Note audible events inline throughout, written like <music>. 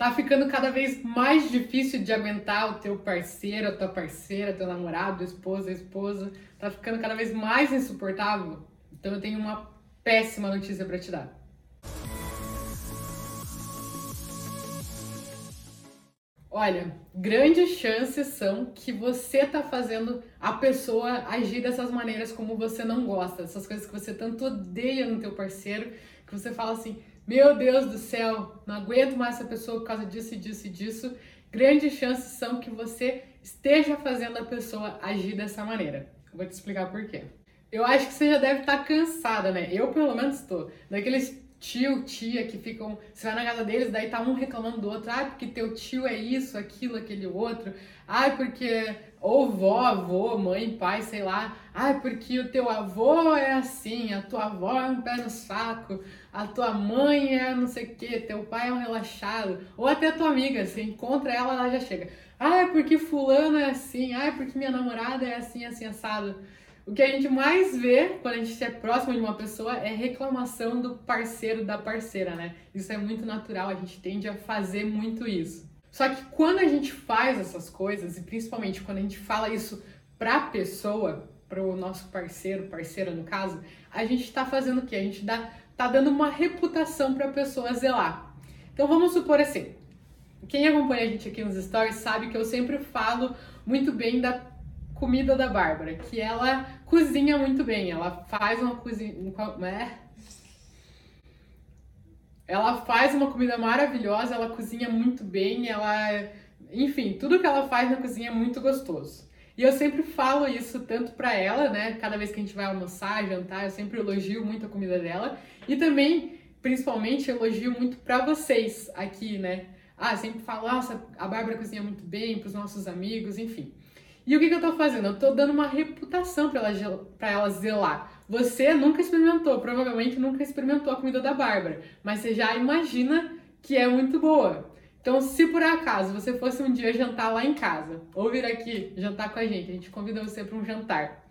Tá ficando cada vez mais difícil de aguentar o teu parceiro, a tua parceira, teu namorado, esposa, esposa. Tá ficando cada vez mais insuportável. Então eu tenho uma péssima notícia para te dar. Olha, grandes chances são que você tá fazendo a pessoa agir dessas maneiras como você não gosta, essas coisas que você tanto odeia no teu parceiro, que você fala assim: "Meu Deus do céu, não aguento mais essa pessoa por causa disso disso e disso". Grandes chances são que você esteja fazendo a pessoa agir dessa maneira. Eu vou te explicar por quê. Eu acho que você já deve estar tá cansada, né? Eu pelo menos estou. Daqueles tio, tia que ficam. Você vai na casa deles, daí tá um reclamando do outro. Ai, porque teu tio é isso, aquilo, aquele outro. Ai, porque. Ou vó, avô, mãe, pai, sei lá. Ai, porque o teu avô é assim, a tua avó é um pé no saco, a tua mãe é não sei o que, teu pai é um relaxado. Ou até a tua amiga, você encontra ela, ela já chega. Ai, porque fulano é assim, ai, porque minha namorada é assim, assim, assado. O que a gente mais vê quando a gente é próximo de uma pessoa é reclamação do parceiro, da parceira, né? Isso é muito natural, a gente tende a fazer muito isso. Só que quando a gente faz essas coisas, e principalmente quando a gente fala isso pra pessoa, pro nosso parceiro, parceira no caso, a gente tá fazendo o quê? A gente dá, tá dando uma reputação pra pessoa zelar. Então vamos supor assim, quem acompanha a gente aqui nos stories sabe que eu sempre falo muito bem da comida da Bárbara, que ela cozinha muito bem, ela faz uma cozinha. É? Ela faz uma comida maravilhosa, ela cozinha muito bem, ela. Enfim, tudo que ela faz na cozinha é muito gostoso. E eu sempre falo isso tanto para ela, né? Cada vez que a gente vai almoçar, jantar, eu sempre elogio muito a comida dela. E também, principalmente, elogio muito para vocês aqui, né? Ah, sempre falo, nossa, a Bárbara cozinha muito bem, para os nossos amigos, enfim. E o que, que eu tô fazendo? Eu tô dando uma reputação para ela, pra ela zelar. Você nunca experimentou, provavelmente nunca experimentou a comida da Bárbara, mas você já imagina que é muito boa. Então, se por acaso você fosse um dia jantar lá em casa, ou vir aqui jantar com a gente, a gente convida você para um jantar,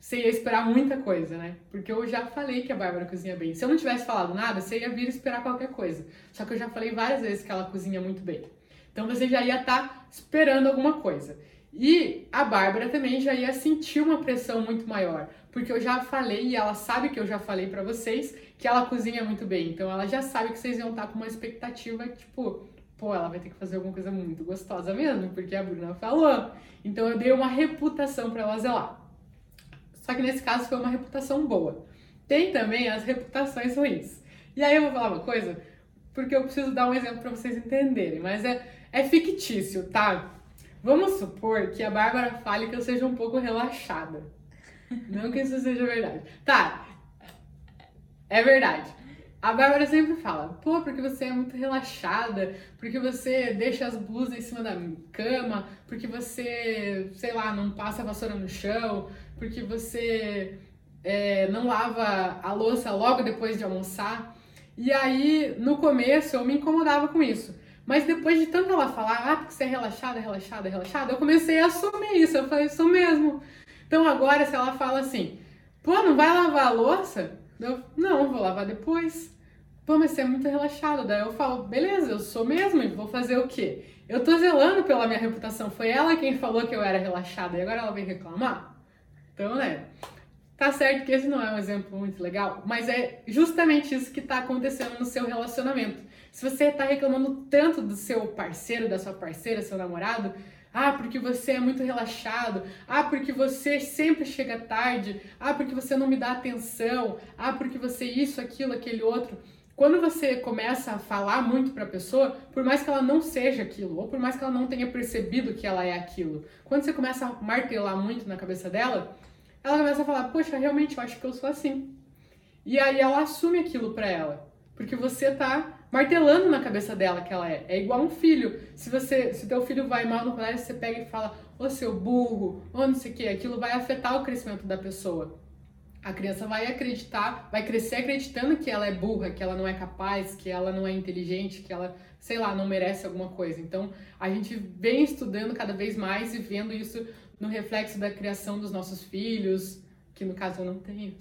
você ia esperar muita coisa, né? Porque eu já falei que a Bárbara cozinha bem. Se eu não tivesse falado nada, você ia vir esperar qualquer coisa. Só que eu já falei várias vezes que ela cozinha muito bem. Então você já ia estar tá esperando alguma coisa. E a Bárbara também já ia sentir uma pressão muito maior, porque eu já falei e ela sabe que eu já falei para vocês que ela cozinha muito bem. Então ela já sabe que vocês iam estar com uma expectativa tipo, pô, ela vai ter que fazer alguma coisa muito gostosa mesmo, porque a Bruna falou. Então eu dei uma reputação para ela zelar. Só que nesse caso foi uma reputação boa. Tem também as reputações ruins. E aí eu vou falar uma coisa, porque eu preciso dar um exemplo para vocês entenderem, mas é, é fictício, tá? Vamos supor que a Bárbara fale que eu seja um pouco relaxada. Não que isso seja verdade. Tá, é verdade. A Bárbara sempre fala, pô, porque você é muito relaxada, porque você deixa as blusas em cima da cama, porque você, sei lá, não passa a vassoura no chão, porque você é, não lava a louça logo depois de almoçar. E aí, no começo, eu me incomodava com isso. Mas depois de tanto ela falar, ah, porque você é relaxada, relaxada, relaxada, eu comecei a assumir isso. Eu falei, isso mesmo. Então agora, se ela fala assim, pô, não vai lavar a louça? Eu, não, vou lavar depois. Pô, mas você é muito relaxado. Daí eu falo, beleza, eu sou mesmo, e vou fazer o quê? Eu tô zelando pela minha reputação. Foi ela quem falou que eu era relaxada e agora ela vem reclamar? Então, né? Tá certo que esse não é um exemplo muito legal, mas é justamente isso que tá acontecendo no seu relacionamento. Se você está reclamando tanto do seu parceiro, da sua parceira, seu namorado, ah, porque você é muito relaxado. Ah, porque você sempre chega tarde. Ah, porque você não me dá atenção. Ah, porque você isso, aquilo, aquele outro. Quando você começa a falar muito para a pessoa, por mais que ela não seja aquilo, ou por mais que ela não tenha percebido que ela é aquilo, quando você começa a martelar muito na cabeça dela, ela começa a falar: "Poxa, realmente eu acho que eu sou assim". E aí ela assume aquilo para ela, porque você tá martelando na cabeça dela que ela é. É igual um filho. Se você, se teu filho vai mal no colégio, você pega e fala, ô seu burro, ou não sei o que, aquilo vai afetar o crescimento da pessoa. A criança vai acreditar, vai crescer acreditando que ela é burra, que ela não é capaz, que ela não é inteligente, que ela, sei lá, não merece alguma coisa. Então, a gente vem estudando cada vez mais e vendo isso no reflexo da criação dos nossos filhos, que no caso eu não tenho.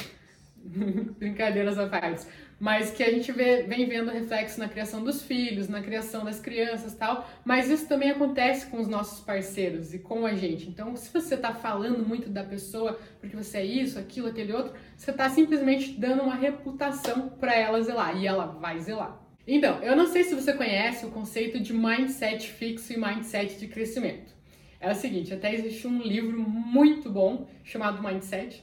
<laughs> Brincadeiras à parte. mas que a gente vê, vem vendo reflexo na criação dos filhos, na criação das crianças tal, mas isso também acontece com os nossos parceiros e com a gente. Então, se você está falando muito da pessoa porque você é isso, aquilo, aquele outro, você está simplesmente dando uma reputação para ela zelar e ela vai zelar. Então, eu não sei se você conhece o conceito de mindset fixo e mindset de crescimento. É o seguinte, até existe um livro muito bom chamado Mindset,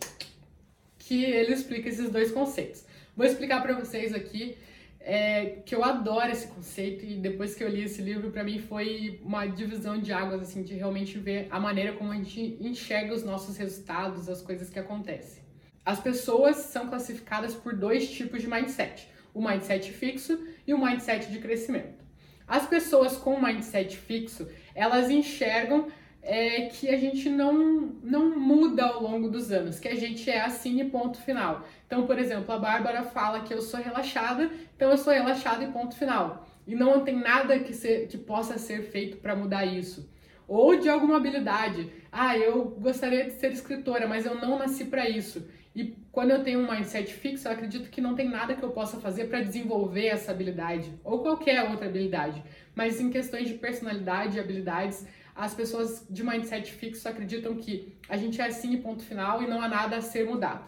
que ele explica esses dois conceitos. Vou explicar para vocês aqui é, que eu adoro esse conceito e depois que eu li esse livro, para mim foi uma divisão de águas, assim, de realmente ver a maneira como a gente enxerga os nossos resultados, as coisas que acontecem. As pessoas são classificadas por dois tipos de mindset: o mindset fixo e o mindset de crescimento. As pessoas com mindset fixo, elas enxergam é que a gente não, não muda ao longo dos anos, que a gente é assim e ponto final. Então, por exemplo, a Bárbara fala que eu sou relaxada, então eu sou relaxada e ponto final. E não tem nada que, ser, que possa ser feito para mudar isso. Ou de alguma habilidade. Ah, eu gostaria de ser escritora, mas eu não nasci para isso. E quando eu tenho um mindset fixo, eu acredito que não tem nada que eu possa fazer para desenvolver essa habilidade, ou qualquer outra habilidade. Mas em questões de personalidade e habilidades, as pessoas de mindset fixo acreditam que a gente é assim ponto final e não há nada a ser mudado.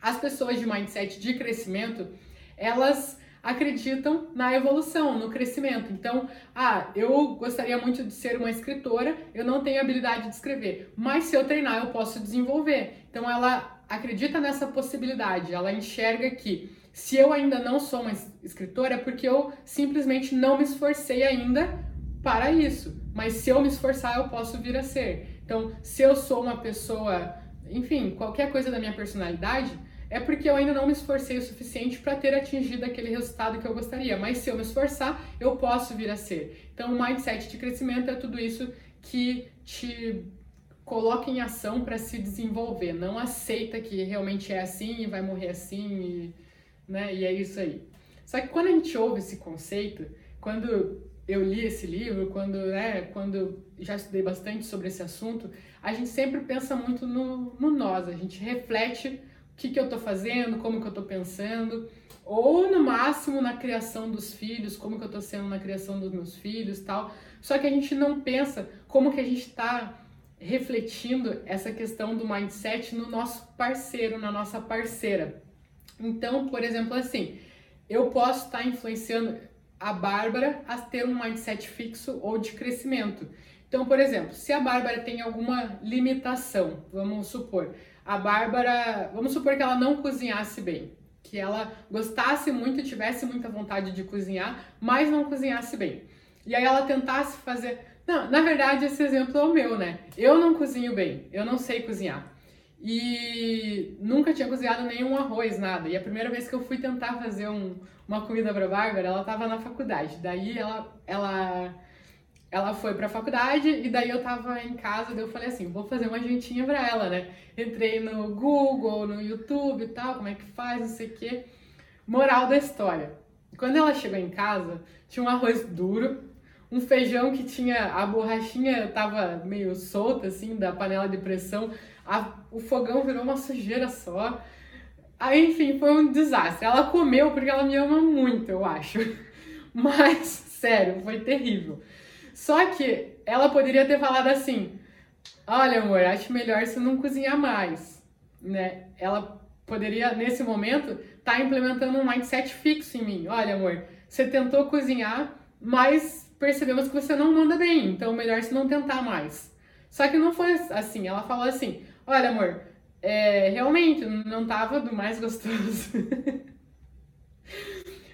As pessoas de mindset de crescimento, elas acreditam na evolução, no crescimento. Então, ah, eu gostaria muito de ser uma escritora, eu não tenho habilidade de escrever, mas se eu treinar eu posso desenvolver. Então, ela acredita nessa possibilidade, ela enxerga que se eu ainda não sou uma escritora é porque eu simplesmente não me esforcei ainda para isso. Mas se eu me esforçar, eu posso vir a ser. Então, se eu sou uma pessoa, enfim, qualquer coisa da minha personalidade, é porque eu ainda não me esforcei o suficiente para ter atingido aquele resultado que eu gostaria. Mas se eu me esforçar, eu posso vir a ser. Então, o mindset de crescimento é tudo isso que te coloca em ação para se desenvolver. Não aceita que realmente é assim e vai morrer assim, e, né? E é isso aí. Só que quando a gente ouve esse conceito, quando eu li esse livro, quando, né, quando já estudei bastante sobre esse assunto, a gente sempre pensa muito no, no nós, a gente reflete o que, que eu estou fazendo, como que eu estou pensando, ou no máximo na criação dos filhos, como que eu estou sendo na criação dos meus filhos tal. Só que a gente não pensa como que a gente está refletindo essa questão do mindset no nosso parceiro, na nossa parceira. Então, por exemplo, assim, eu posso estar tá influenciando a Bárbara a ter um mindset fixo ou de crescimento. Então, por exemplo, se a Bárbara tem alguma limitação, vamos supor, a Bárbara, vamos supor que ela não cozinhasse bem, que ela gostasse muito, tivesse muita vontade de cozinhar, mas não cozinhasse bem. E aí ela tentasse fazer. Não, na verdade, esse exemplo é o meu, né? Eu não cozinho bem, eu não sei cozinhar. E nunca tinha cozinhado nenhum arroz, nada. E a primeira vez que eu fui tentar fazer um, uma comida pra Bárbara, ela tava na faculdade. Daí ela, ela, ela foi pra faculdade e daí eu tava em casa, daí eu falei assim, vou fazer uma jantinha pra ela, né? Entrei no Google, no YouTube e tal, como é que faz, não sei o quê. Moral da história. Quando ela chegou em casa, tinha um arroz duro, um feijão que tinha a borrachinha tava meio solta assim da panela de pressão a, o fogão virou uma sujeira só. Aí, enfim, foi um desastre. Ela comeu porque ela me ama muito, eu acho. <laughs> Mas, sério, foi terrível. Só que ela poderia ter falado assim: Olha, amor, acho melhor você não cozinhar mais. Né? Ela poderia, nesse momento, estar tá implementando um mindset fixo em mim. Olha, amor, você tentou cozinhar, mas percebemos que você não manda bem, então melhor você não tentar mais. Só que não foi assim. Ela falou assim: Olha, amor, é, realmente não tava do mais gostoso. <laughs>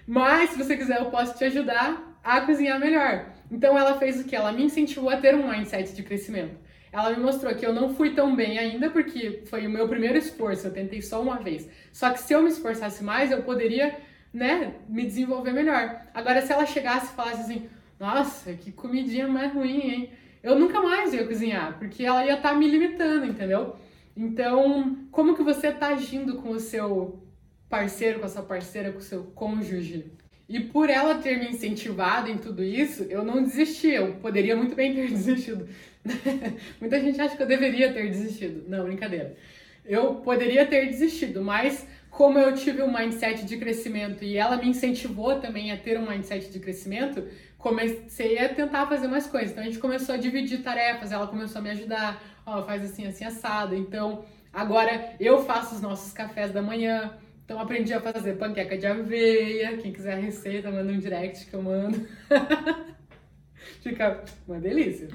Mas, se você quiser, eu posso te ajudar a cozinhar melhor. Então, ela fez o que? Ela me incentivou a ter um mindset de crescimento. Ela me mostrou que eu não fui tão bem ainda, porque foi o meu primeiro esforço, eu tentei só uma vez. Só que se eu me esforçasse mais, eu poderia, né, me desenvolver melhor. Agora, se ela chegasse e falasse assim, nossa, que comidinha mais ruim, hein? eu nunca mais ia cozinhar, porque ela ia estar tá me limitando, entendeu? Então, como que você está agindo com o seu parceiro, com a sua parceira, com o seu cônjuge? E por ela ter me incentivado em tudo isso, eu não desisti. Eu poderia muito bem ter <laughs> desistido. <laughs> Muita gente acha que eu deveria ter desistido. Não, brincadeira. Eu poderia ter desistido, mas como eu tive um mindset de crescimento e ela me incentivou também a ter um mindset de crescimento, comecei a tentar fazer mais coisas. Então a gente começou a dividir tarefas, ela começou a me ajudar, faz assim, assim, assado. Então agora eu faço os nossos cafés da manhã. Então aprendi a fazer panqueca de aveia. Quem quiser a receita, manda um direct que eu mando. <laughs> Fica uma delícia.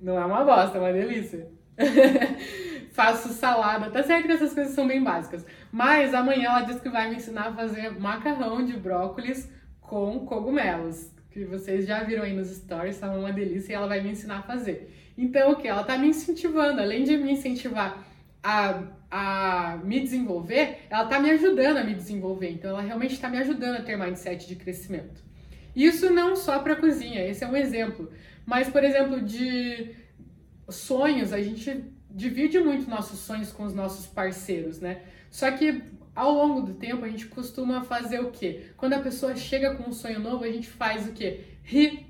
Não é uma bosta, é uma delícia. <laughs> Faço salada. Tá certo que essas coisas são bem básicas. Mas amanhã ela disse que vai me ensinar a fazer macarrão de brócolis com cogumelos. Que vocês já viram aí nos stories, tá uma delícia e ela vai me ensinar a fazer. Então, o que? Ela tá me incentivando, além de me incentivar a, a me desenvolver, ela tá me ajudando a me desenvolver. Então, ela realmente está me ajudando a ter mindset de crescimento. Isso não só para cozinha, esse é um exemplo. Mas, por exemplo, de sonhos, a gente divide muito nossos sonhos com os nossos parceiros, né? Só que ao longo do tempo a gente costuma fazer o quê? Quando a pessoa chega com um sonho novo, a gente faz o quê? Ri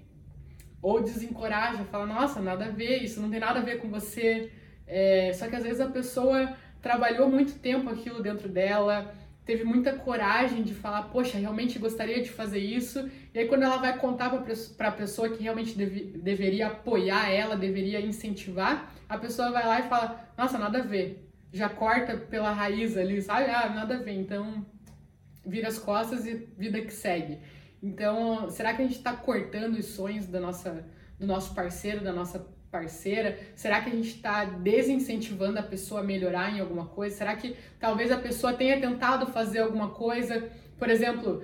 ou desencoraja, fala, nossa, nada a ver, isso não tem nada a ver com você. É... Só que às vezes a pessoa trabalhou muito tempo aquilo dentro dela, teve muita coragem de falar, poxa, realmente gostaria de fazer isso. E aí, quando ela vai contar para a pessoa que realmente deve, deveria apoiar ela, deveria incentivar, a pessoa vai lá e fala, nossa, nada a ver. Já corta pela raiz ali, sabe? Ah, nada a ver. Então, vira as costas e vida que segue. Então, será que a gente está cortando os sonhos da nossa, do nosso parceiro, da nossa parceira? Será que a gente está desincentivando a pessoa a melhorar em alguma coisa? Será que talvez a pessoa tenha tentado fazer alguma coisa? Por exemplo,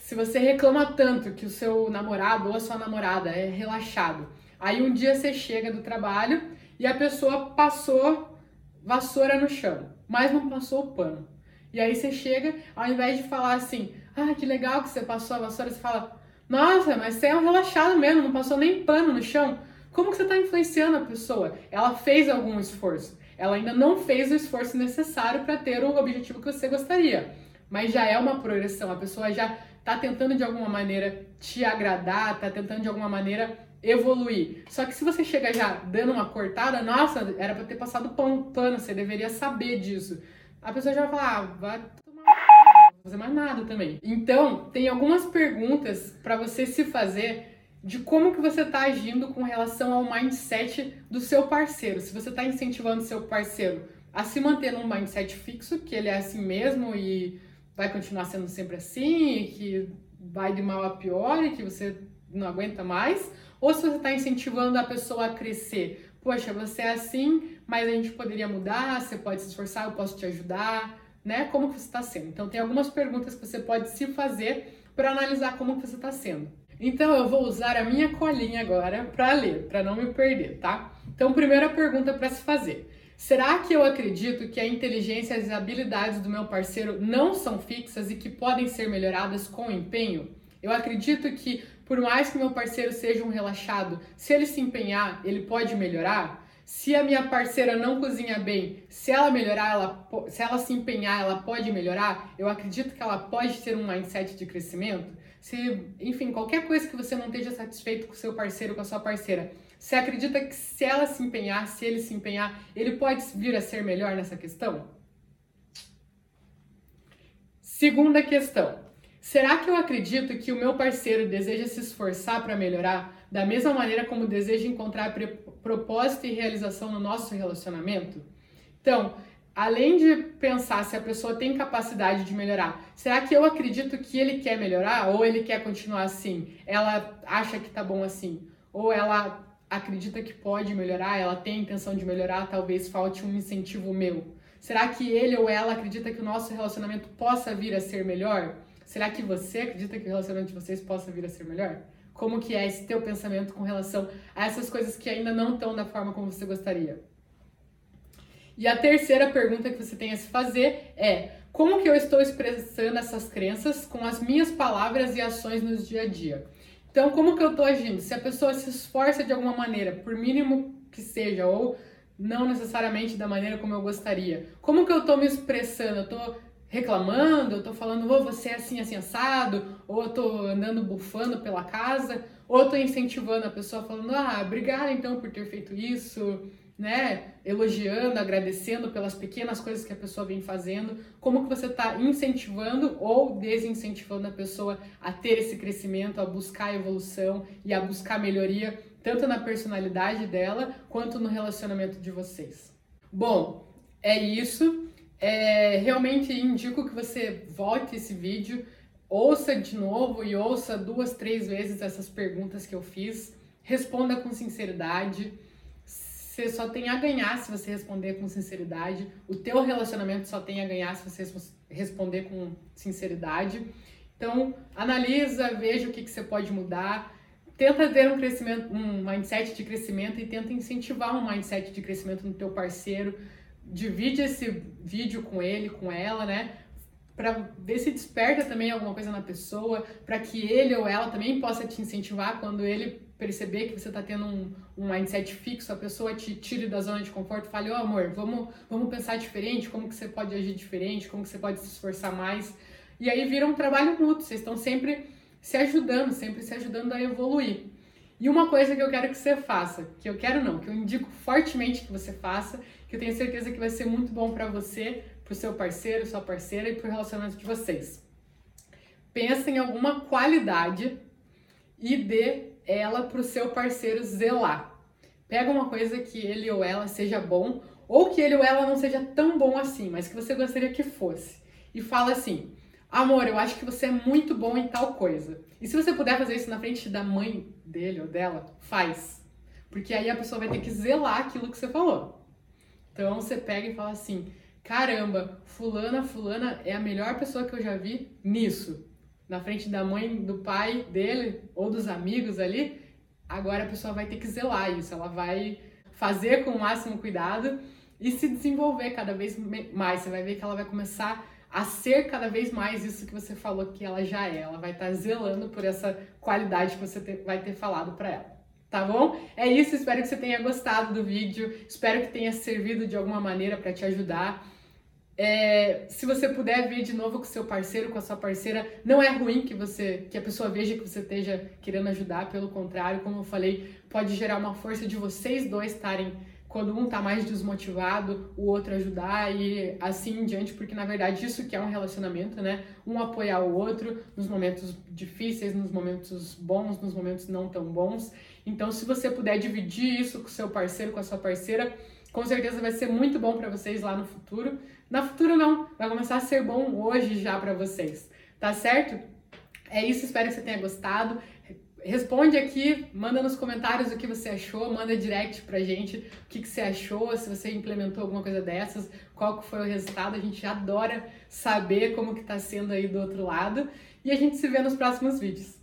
se você reclama tanto que o seu namorado ou a sua namorada é relaxado, aí um dia você chega do trabalho e a pessoa passou vassoura no chão, mas não passou o pano. E aí você chega, ao invés de falar assim, ah, que legal que você passou a vassoura, você fala, nossa, mas você é um relaxado mesmo, não passou nem pano no chão. Como que você está influenciando a pessoa? Ela fez algum esforço. Ela ainda não fez o esforço necessário para ter o objetivo que você gostaria. Mas já é uma progressão. A pessoa já está tentando de alguma maneira te agradar, está tentando de alguma maneira evoluir. Só que se você chega já dando uma cortada, nossa, era para ter passado pano, você deveria saber disso. A pessoa já vai falar, ah, vai fazer mais nada também. Então, tem algumas perguntas para você se fazer de como que você está agindo com relação ao mindset do seu parceiro. Se você está incentivando seu parceiro a se manter num mindset fixo, que ele é assim mesmo e vai continuar sendo sempre assim, que vai de mal a pior e que você não aguenta mais, ou se você está incentivando a pessoa a crescer. Poxa, você é assim, mas a gente poderia mudar, você pode se esforçar, eu posso te ajudar, né? Como que você está sendo? Então tem algumas perguntas que você pode se fazer para analisar como que você está sendo. Então eu vou usar a minha colinha agora para ler, para não me perder, tá? Então, primeira pergunta para se fazer. Será que eu acredito que a inteligência e as habilidades do meu parceiro não são fixas e que podem ser melhoradas com empenho? Eu acredito que, por mais que meu parceiro seja um relaxado, se ele se empenhar, ele pode melhorar? Se a minha parceira não cozinha bem, se ela melhorar, ela, se ela se empenhar, ela pode melhorar? Eu acredito que ela pode ter um mindset de crescimento? se, enfim, qualquer coisa que você não esteja satisfeito com seu parceiro, com a sua parceira, você acredita que se ela se empenhar, se ele se empenhar, ele pode vir a ser melhor nessa questão? Segunda questão. Será que eu acredito que o meu parceiro deseja se esforçar para melhorar da mesma maneira como deseja encontrar propósito e realização no nosso relacionamento? Então, além de pensar se a pessoa tem capacidade de melhorar, será que eu acredito que ele quer melhorar ou ele quer continuar assim? Ela acha que tá bom assim? Ou ela acredita que pode melhorar, ela tem a intenção de melhorar, talvez falte um incentivo meu? Será que ele ou ela acredita que o nosso relacionamento possa vir a ser melhor? Será que você acredita que o relacionamento de vocês possa vir a ser melhor? Como que é esse teu pensamento com relação a essas coisas que ainda não estão da forma como você gostaria? E a terceira pergunta que você tem a se fazer é: como que eu estou expressando essas crenças com as minhas palavras e ações no dia a dia? Então, como que eu estou agindo? Se a pessoa se esforça de alguma maneira, por mínimo que seja, ou não necessariamente da maneira como eu gostaria, como que eu estou me expressando? Eu estou reclamando, eu estou falando, oh, você é assim, assim, assado, ou eu estou andando bufando pela casa, ou eu estou incentivando a pessoa falando, ah, obrigada então por ter feito isso, né, elogiando, agradecendo pelas pequenas coisas que a pessoa vem fazendo, como que você está incentivando ou desincentivando a pessoa a ter esse crescimento, a buscar evolução e a buscar melhoria, tanto na personalidade dela quanto no relacionamento de vocês. Bom, é isso. É, realmente indico que você volte esse vídeo, ouça de novo e ouça duas, três vezes essas perguntas que eu fiz, responda com sinceridade você só tem a ganhar se você responder com sinceridade. O teu relacionamento só tem a ganhar se você responder com sinceridade. Então, analisa, veja o que, que você pode mudar. Tenta ter um crescimento, um mindset de crescimento e tenta incentivar um mindset de crescimento no teu parceiro. Divide esse vídeo com ele, com ela, né? Para ver se desperta também alguma coisa na pessoa, para que ele ou ela também possa te incentivar quando ele perceber que você está tendo um, um mindset fixo, a pessoa te tire da zona de conforto, fale, ô oh, amor, vamos, vamos pensar diferente, como que você pode agir diferente, como que você pode se esforçar mais. E aí vira um trabalho mútuo, vocês estão sempre se ajudando, sempre se ajudando a evoluir. E uma coisa que eu quero que você faça, que eu quero não, que eu indico fortemente que você faça, que eu tenho certeza que vai ser muito bom para você, para o seu parceiro, sua parceira e para o relacionamento de vocês. Pensa em alguma qualidade e dê ela para o seu parceiro zelar. Pega uma coisa que ele ou ela seja bom, ou que ele ou ela não seja tão bom assim, mas que você gostaria que fosse. E fala assim: Amor, eu acho que você é muito bom em tal coisa. E se você puder fazer isso na frente da mãe dele ou dela, faz. Porque aí a pessoa vai ter que zelar aquilo que você falou. Então você pega e fala assim: caramba, fulana, fulana é a melhor pessoa que eu já vi nisso na frente da mãe, do pai dele ou dos amigos ali, agora a pessoa vai ter que zelar isso, ela vai fazer com o máximo cuidado e se desenvolver cada vez mais. Você vai ver que ela vai começar a ser cada vez mais isso que você falou que ela já é. Ela vai estar tá zelando por essa qualidade que você vai ter falado para ela. Tá bom? É isso, espero que você tenha gostado do vídeo, espero que tenha servido de alguma maneira para te ajudar. É, se você puder ver de novo com seu parceiro, com a sua parceira, não é ruim que você que a pessoa veja que você esteja querendo ajudar, pelo contrário, como eu falei, pode gerar uma força de vocês dois estarem quando um tá mais desmotivado, o outro ajudar e assim em diante, porque na verdade isso que é um relacionamento, né? Um apoiar o outro nos momentos difíceis, nos momentos bons, nos momentos não tão bons. Então, se você puder dividir isso com seu parceiro, com a sua parceira, com certeza vai ser muito bom para vocês lá no futuro. Na futuro não, vai começar a ser bom hoje já para vocês, tá certo? É isso, espero que você tenha gostado. Responde aqui, manda nos comentários o que você achou, manda direct pra gente o que, que você achou, se você implementou alguma coisa dessas, qual foi o resultado. A gente adora saber como que tá sendo aí do outro lado. E a gente se vê nos próximos vídeos.